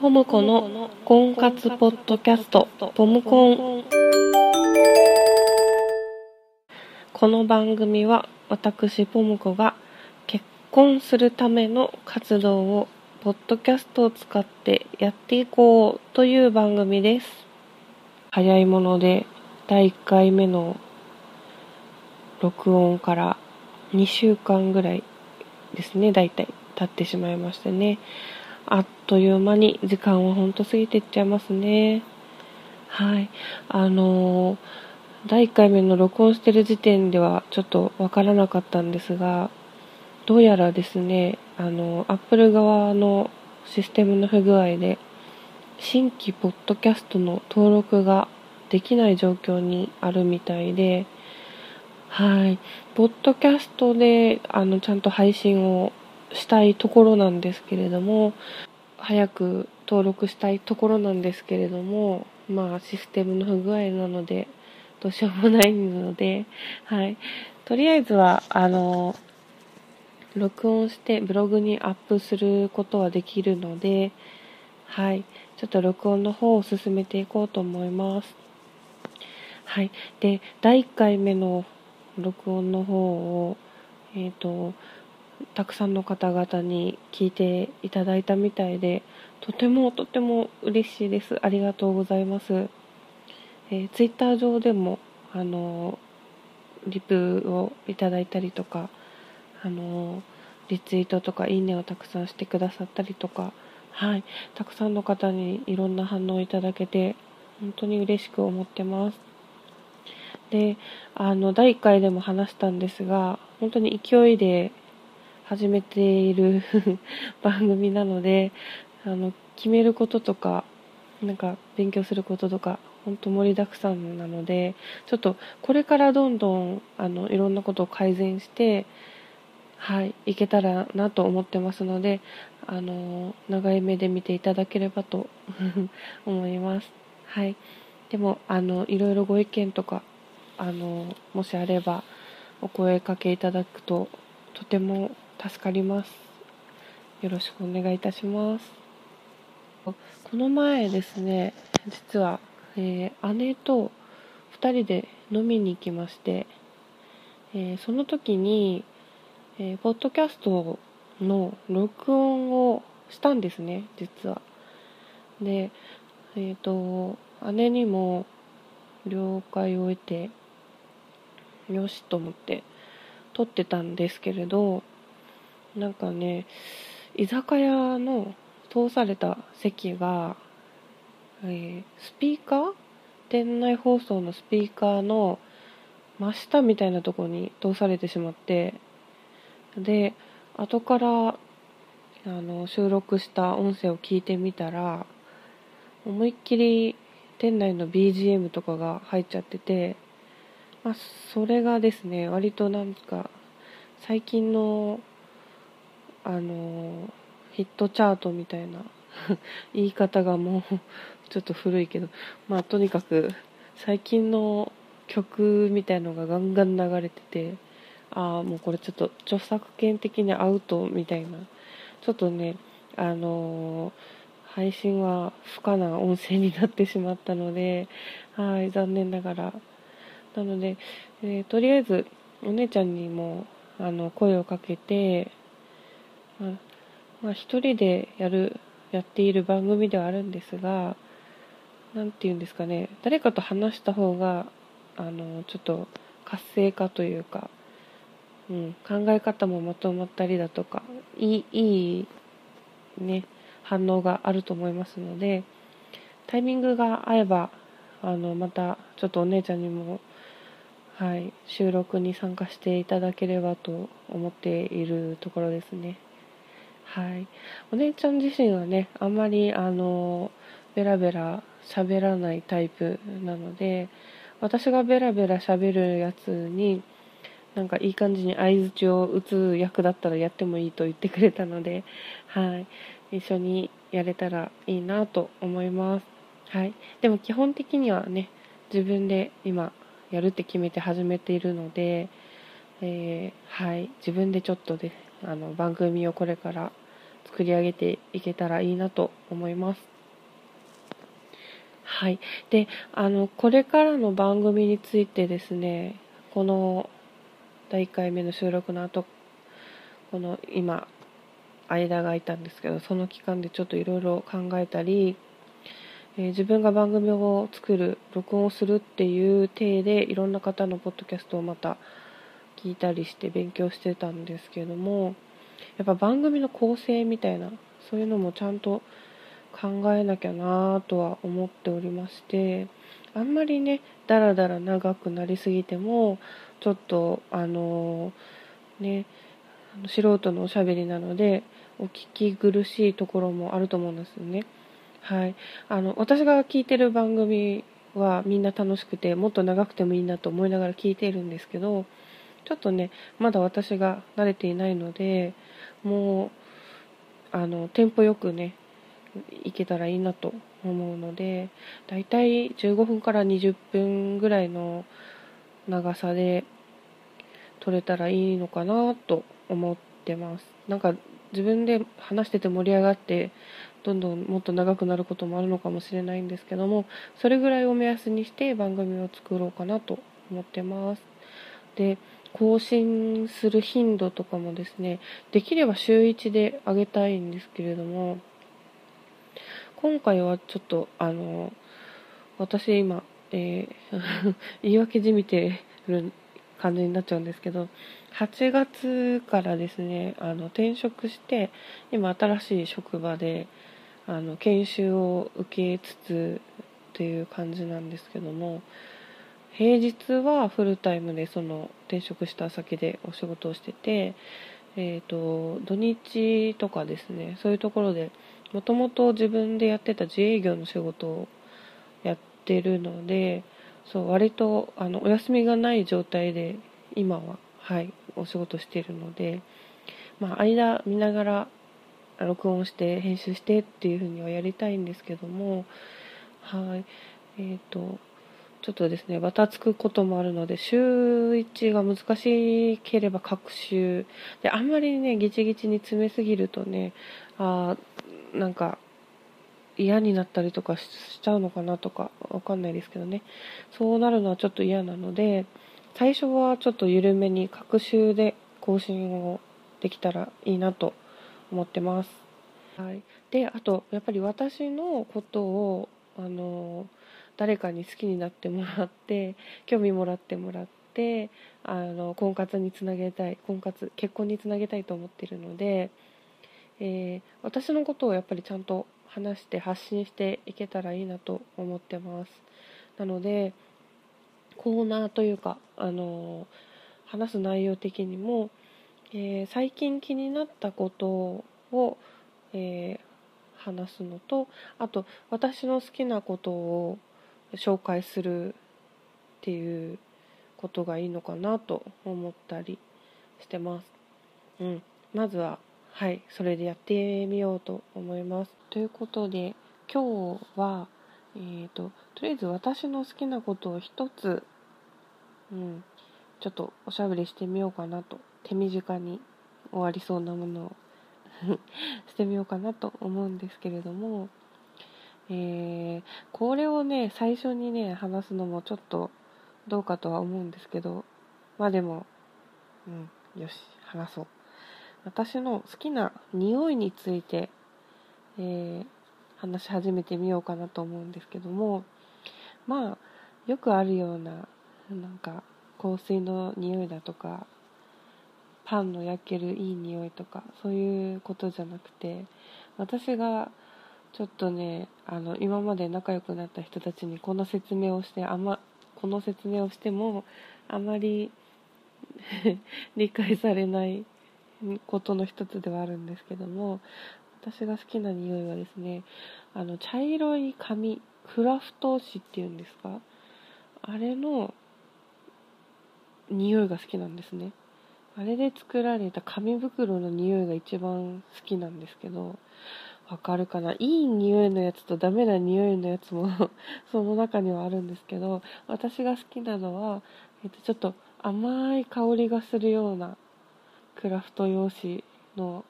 ポムコの婚活ポッドキャストポムコン。この番組は私ポムコが結婚するための活動をポッドキャストを使ってやっていこうという番組です。早いもので第1回目の録音から2週間ぐらいですね大体経ってしまいましたね。あっという間に時間はほんと過ぎていっちゃいますね。はい。あのー、第1回目の録音してる時点ではちょっとわからなかったんですが、どうやらですね、あの、アップル側のシステムの不具合で、新規ポッドキャストの登録ができない状況にあるみたいで、はい。ポッドキャストで、あの、ちゃんと配信をしたいところなんですけれども早く登録したいところなんですけれどもまあシステムの不具合なのでどうしようもないのではい。とりあえずはあの録音してブログにアップすることはできるのではい。ちょっと録音の方を進めていこうと思います。はい。で第1回目の録音の方をえっ、ー、とたくさんの方々に聞いていただいたみたいでとてもとても嬉しいです。ありがとうございます、えー、ツイッター上でもあのリプをいただいたりとかあのリツイートとかいいねをたくさんしてくださったりとかはい。たくさんの方にいろんな反応をいただけて本当に嬉しく思ってます。であの第1回でも話したんですが本当に勢いで始めている 番組なのであの決めることとかなんか勉強することとか本当盛りだくさんなのでちょっとこれからどんどんあのいろんなことを改善してはいいけたらなと思ってますのであの長い目で見ていただければと 思います。はい。でもあのいろいろご意見とかあのもしあればお声かけいただくととても助かります。よろしくお願いいたします。この前ですね実は、えー、姉と2人で飲みに行きまして、えー、その時に、えー、ポッドキャストの録音をしたんですね実は。でえっ、と姉にも了解を得てよしと思って撮ってたんですけれどなんかね居酒屋の通された席が、えー、スピーカー店内放送のスピーカーの真下みたいなとこに通されてしまってで後からあの収録した音声を聞いてみたら思いっきり店内の BGM とかが入っちゃってて、まあ、それがですね割となんか最近のあのヒットチャートみたいな 言い方がもうちょっと古いけどまあとにかく最近の曲みたいのがガンガン流れててああもうこれちょっと著作権的にアウトみたいな。ちょっとねあの、配信は不可な音声になってしまったのではい残念ながら。なので、えー、とりあえずお姉ちゃんにもあの声をかけてまあ、一人でやるやっている番組ではあるんですが何て言うんですかね誰かと話した方があのちょっと活性化というか、うん、考え方もまとまったりだとかいいいいね反応があると思いますのでタイミングが合えばあのまたちょっとお姉ちゃんにもはい収録に参加していただければと思っているところですね。はい、お姉ちゃん自身はねあんまりあのベラベラ喋らないタイプなので私がベラベラ喋るやつになんかいい感じに相づちを打つ役だったらやってもいいと言ってくれたので、はい、一緒にやれたらいいなと思います。はい、でも基本的にはね自分で今やるって決めて始めているので、えー、はい、自分でちょっとであの番組をこれから作り上げていけたらいいなと思います。はい。で、あの、これからの番組についてですね、この第1回目の収録の後、この今、間が空いたんですけど、その期間でちょっといろいろ考えたり、えー、自分が番組を作る、録音をするっていう体で、いろんな方のポッドキャストをまた聞いたりして勉強してたんですけども、やっぱ番組の構成みたいな、そういうのもちゃんと考えなきゃなとは思っておりまして、あんまりね、だらだら長くなりすぎても、ちょっと、あの、ね、素人のおしゃべりなので、お聞き苦しいところもあると思うんですよね。はい。あの、私が聞いてる番組はみんな楽しくて、もっと長くてもいいなと思いながら聞いているんですけど、ちょっとね、まだ私が慣れていないので、もう、あの、テンポよくね、いけたらいいなと思うので、だいたい15分から20分ぐらいの長さで撮れたらいいのかなと思ってます。なんか自分で話してて盛り上がってどんどんもっと長くなることもあるのかもしれないんですけどもそれぐらいを目安にして番組を作ろうかなと思ってますで更新する頻度とかもですねできれば週1で上げたいんですけれども今回はちょっとあの私今、えー、言い訳じみてる感じになっちゃうんですけど8月からですねあの転職して今新しい職場であの研修を受けつつっていう感じなんですけども平日はフルタイムでその転職した先でお仕事をしてて、えーと、土日とかですねそういうところでもともと自分でやってた自営業の仕事をやってるのでそう割とあのお休みがない状態で今ははいお仕事してるので、まあ、間見ながら録音して編集してっていうふうにはやりたいんですけどもはいえっ、ー、とちょっとですねバタつくこともあるので週1が難しければ各週。であんまりねギチギチに詰めすぎるとねあなんか嫌になったりとかしちゃうのかなとかわかんないですけどね。そうなるのはちょっと嫌なので最初はちょっと緩めに各週で更新をできたらいいなと思ってます。はい、であとやっぱり私のことをあの誰かに好きになってもらって興味もらってもらってあの婚活につなげたい婚活結婚につなげたいと思っているので、えー、私のことをやっぱりちゃんと話して発信していけたらいいなと思ってます。なのでコーナーというかあの話す内容的にもえー、最近気になったことを、えー、話すのとあと私の好きなことを紹介するっていうことがいいのかなと思ったりしてます。うん、まずははいそれでやってみようと思います。ということで今日はえーと、とりあえず私の好きなことを一つ、うん、ちょっとおしゃべりしてみようかなと手短に終わりそうなものを してみようかなと思うんですけれども、えー、これをね最初にね話すのもちょっとどうかとは思うんですけどまあでもうんよし話そう。私の好きな匂いについて、えー、話し始めてみようかなと思うんですけどもまあよくあるようななんか香水の匂いだとかパンの焼けるいい匂いとかそういうことじゃなくて私がちょっとねあの今まで仲良くなった人たちにこの説明をしてあまこの説明をしてもあまり 理解されないことの一つではあるんですけども私が好きな匂いはですねあの茶色い紙クラフト紙っていうんですか？あれの匂いが好きなんですね。あれで作られた紙袋の匂いが一番好きなんですけど、わかるかな？いい匂いのやつとダメな匂いのやつも その中にはあるんですけど、私が好きなのは、えっと、ちょっと甘い香りがするようなクラフト用紙の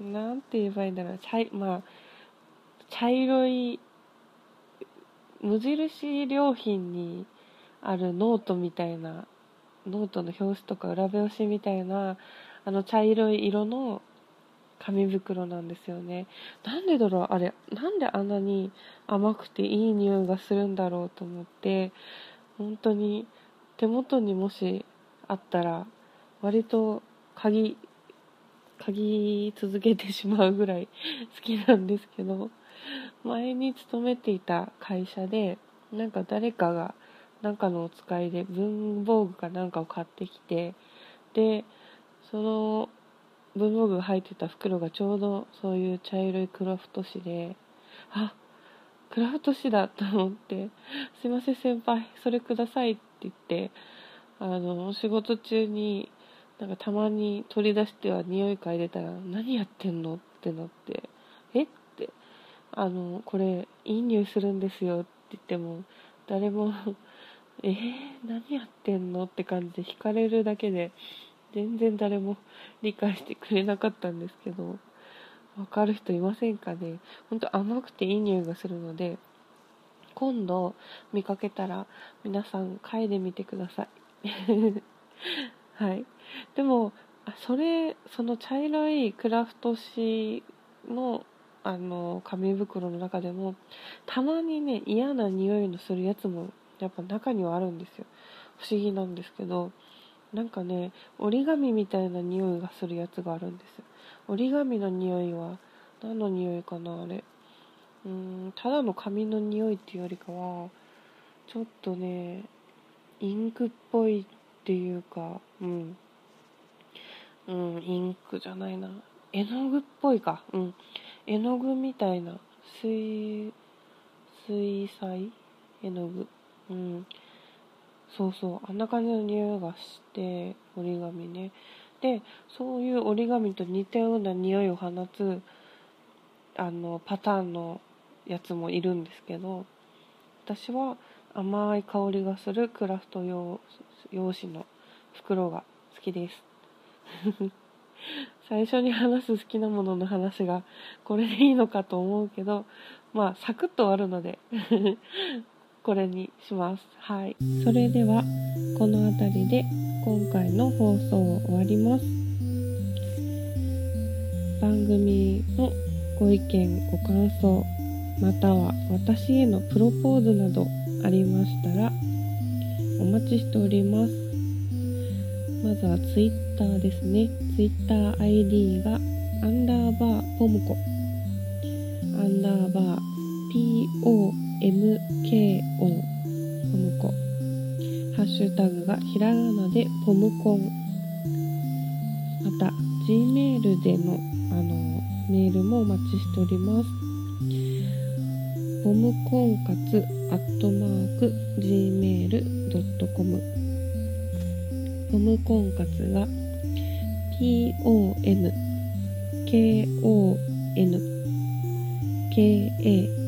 なんて言えばいいんだろう。茶まあ茶色い無印良品にあるノートみたいなノートの表紙とか裏表紙みたいなあの茶色い色の紙袋なんですよね。なんでだろうあれ。なんであんなに甘くていい匂いがするんだろうと思って本当に手元にもしあったら割と鍵嗅ぎ続けてしまうぐらい 好きなんですけど前に勤めていた会社でなんか誰かがなんかのお使いで文房具かなんかを買ってきてでその文房具入ってた袋がちょうどそういう茶色いクラフト紙であクラフト紙だと思って「すいません先輩それください」って言ってあの仕事中になんかたまに取り出しては匂い嗅いでたら何やってんのってなってえってあのこれいい匂いするんですよって言っても誰もえー、何やってんのって感じで惹かれるだけで全然誰も理解してくれなかったんですけどわかる人いませんかね？ほんと甘くていい匂いがするので今度見かけたら皆さん嗅いでみてください はい。でも、あそれ、その茶色いクラフト紙の、あの、紙袋の中でも、たまにね、嫌な匂いのするやつも、やっぱ中にはあるんですよ。不思議なんですけど、なんかね、折り紙みたいな匂いがするやつがあるんです。折り紙の匂いは、何の匂いかな、あれ。うーん、ただの紙の匂いっていうよりかは、ちょっとね、インクっぽいっていうか、うん。うん、インクじゃないな。絵の具っぽいか。うん。絵の具みたいな。水、水彩？絵の具。うん。そうそう。あんな感じの匂いがして、折り紙ね。で、そういう折り紙と似たような匂いを放つ、あの、パターンのやつもいるんですけど、私は甘い香りがするクラフト用用紙の袋が好きです。最初に話す好きなものの話がこれでいいのかと思うけど、まあ、サクッと終わるのでこれにします。はい。それでは、この辺りで今回の放送を終わります。番組のご意見、ご感想、または私へのプロポーズなどありましたら、お待ちしております。まずは Twitter ですね。TwitterID がアンダーバーポムコアンダーバー MK 音ポムコ。ハッシュタグがひらがなでポムコン。また Gmail でのあのメールもお待ちしております。ポムコンカツアットマーク gmail.com ポムコンカツが POM KON KA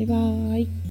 バイバーイ。